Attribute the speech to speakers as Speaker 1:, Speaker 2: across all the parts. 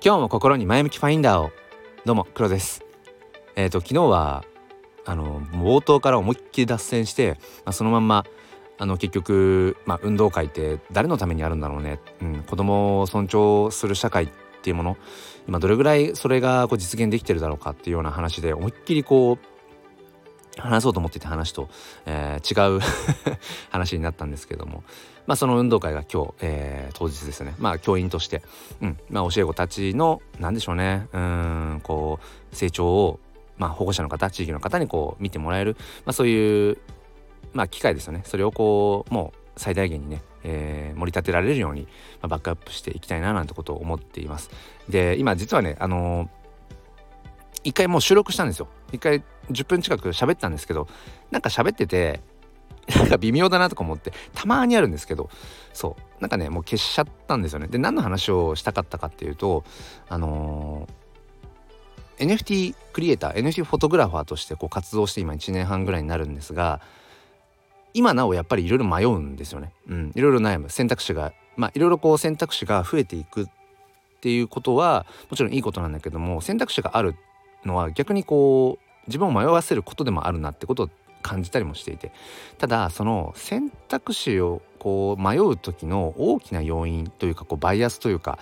Speaker 1: 今日も心に前向きファインダーを。どうも黒です。えっ、ー、と昨日はあの冒頭から思いっきり脱線して、まあ、そのまんまあの結局、まあ、運動会って誰のためにあるんだろうね、うん、子供を尊重する社会っていうもの。今どれぐらいそれがこう実現できてるだろうかっていうような話で思いっきりこう話そうと思っていた話と、えー、違う 話になったんですけども。まあその運動会が今日、えー、当日ですね。まあ教員として、うん。まあ、教え子たちの何でしょうね。うん。こう成長をまあ、保護者の方地域の方にこう見てもらえる、まあ、そういうまあ、機会ですよね。それをこうもう最大限にね、えー、盛り立てられるように、まあ、バックアップしていきたいななんてことを思っています。で今実はねあのー、一回もう収録したんですよ。一回10分近く喋ったんですけどなんか喋っててなんか微妙だなとか思ってたまにあるんですけどそうなんかねもう消しちゃったんですよねで何の話をしたかったかっていうとあのー、NFT クリエイター NFT フォトグラファーとしてこう活動して今1年半ぐらいになるんですが今なおやっぱりいろいろ迷うんですよね。うん、いろいろ悩む選択肢がまあいろいろこう選択肢が増えていくっていうことはもちろんいいことなんだけども選択肢があるのは逆にこう自分を迷わせることでもあるなってことを感じたりもしていて。ただその選択肢をこう迷う時の大きな要因というかこうバイアスというか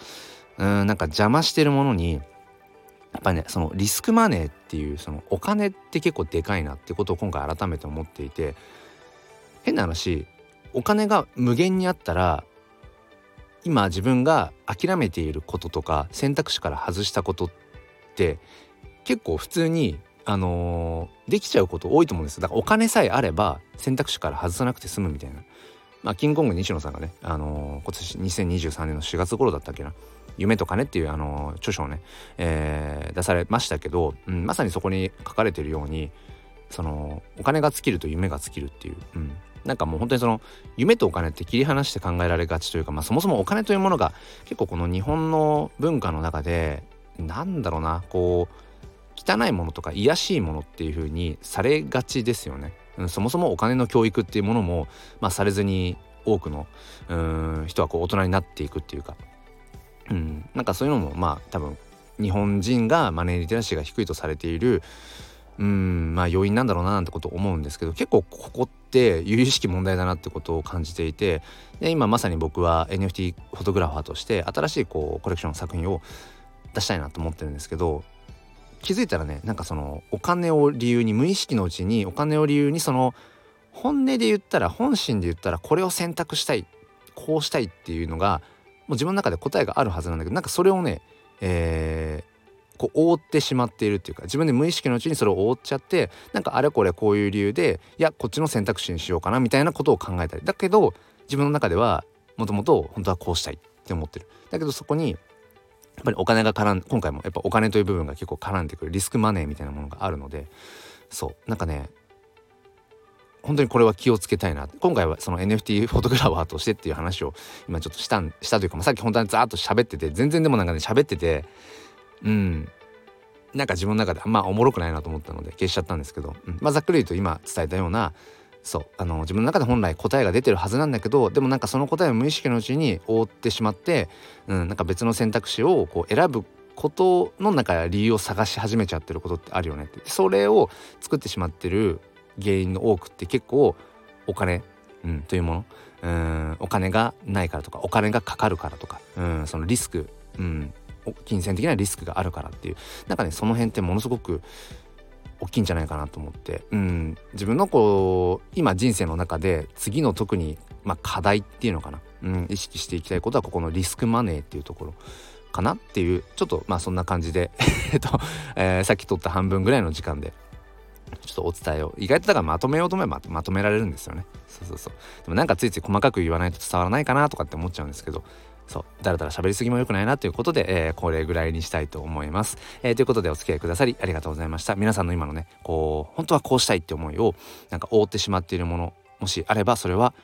Speaker 1: うんなんか邪魔してるものにやっぱねそのリスクマネーっていうそのお金って結構でかいなってことを今回改めて思っていて変な話お金が無限にあったら今自分が諦めていることとか選択肢から外したことって結構普通にあのー、できちゃうこと多いと思うんですだからお金さえあれば選択肢から外さなくて済むみたいな。まあキングコング西野さんがね、あのー、今年2023年の4月頃だったっけな。夢と金っていうあのー、著書をね、えー、出されましたけど、うん、まさにそこに書かれてるようにそのお金が尽きると夢が尽きるっていう、うん、なんかもう本当にその夢とお金って切り離して考えられがちというか、まあ、そもそもお金というものが結構この日本の文化の中でなんだろうなこう汚いものとか卑しいものっていう風にされがちですよね。そもそもお金の教育っていうものも、まあ、されずに多くのうん人はこう大人になっていくっていうか、うん、なんかそういうのもまあ多分日本人がマネーリテラシーが低いとされているうんまあ要因なんだろうななんてこと思うんですけど結構ここって由々しき問題だなってことを感じていてで今まさに僕は NFT フォトグラファーとして新しいこうコレクション作品を出したいなと思ってるんですけど気づいたらねなんかそのお金を理由に無意識のうちにお金を理由にその本音で言ったら本心で言ったらこれを選択したいこうしたいっていうのがもう自分の中で答えがあるはずなんだけどなんかそれをね、えー、こう覆ってしまっているっていうか自分で無意識のうちにそれを覆っちゃってなんかあれこれこういう理由でいやこっちの選択肢にしようかなみたいなことを考えたり。だけど自分の中ではもともと本当はこうしたいって思ってる。だけどそこにやっぱりお金が絡ん今回もやっぱお金という部分が結構絡んでくるリスクマネーみたいなものがあるのでそうなんかね本当にこれは気をつけたいな。今回はその NFT フォトグラファーとしてっていう話を今ちょっとしたしたというか、まあ、さっき本当にザーッと喋ってて全然でもなんかね喋っててうんなんか自分の中であんまおもろくないなと思ったので消しちゃったんですけど、うん、まあざっくり言うと今伝えたようなそう。あの自分の中で本来答えが出てるはずなんだけどでもなんかその答えを無意識のうちに覆ってしまって、うん、なんか別の選択肢をこう選ぶことの中や理由を探し始めちゃってることってあるよねって。それを作ってしまってる原因の多くって結構お金、うん、というもの。うんお金がないからとかお金がかかるからとかうんそのリスク、うん、金銭的なリスクがあるからっていう。なんかねその辺ってものすごく大きいんじゃないかなと思って、うん、自分のこう今人生の中で次の特に、まあ、課題っていうのかな、うん、意識していきたいことはここのリスクマネーっていうところかなっていうちょっとまあそんな感じで。えっと、えー、さっき取った半分ぐらいの時間でちょっとお伝えを意外とだからまとめようと思えばまとめられるんですよね。そうそうそう。でもなんかついつい細かく言わないと伝わらないかなとかって思っちゃうんですけどそうだらだら喋りすぎも良くないなということで、えー、これぐらいにしたいと思います、えー、ということでお付き合いくださりありがとうございました。皆さんの今のねこう本当はこうしたいって思いをなんか覆ってしまっているものもしあればそれは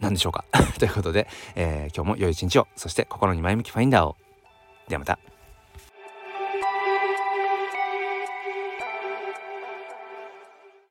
Speaker 1: 何でしょうか。ということで、えー、今日も良い一日を。そして心に前向きファインダーを。ではまた。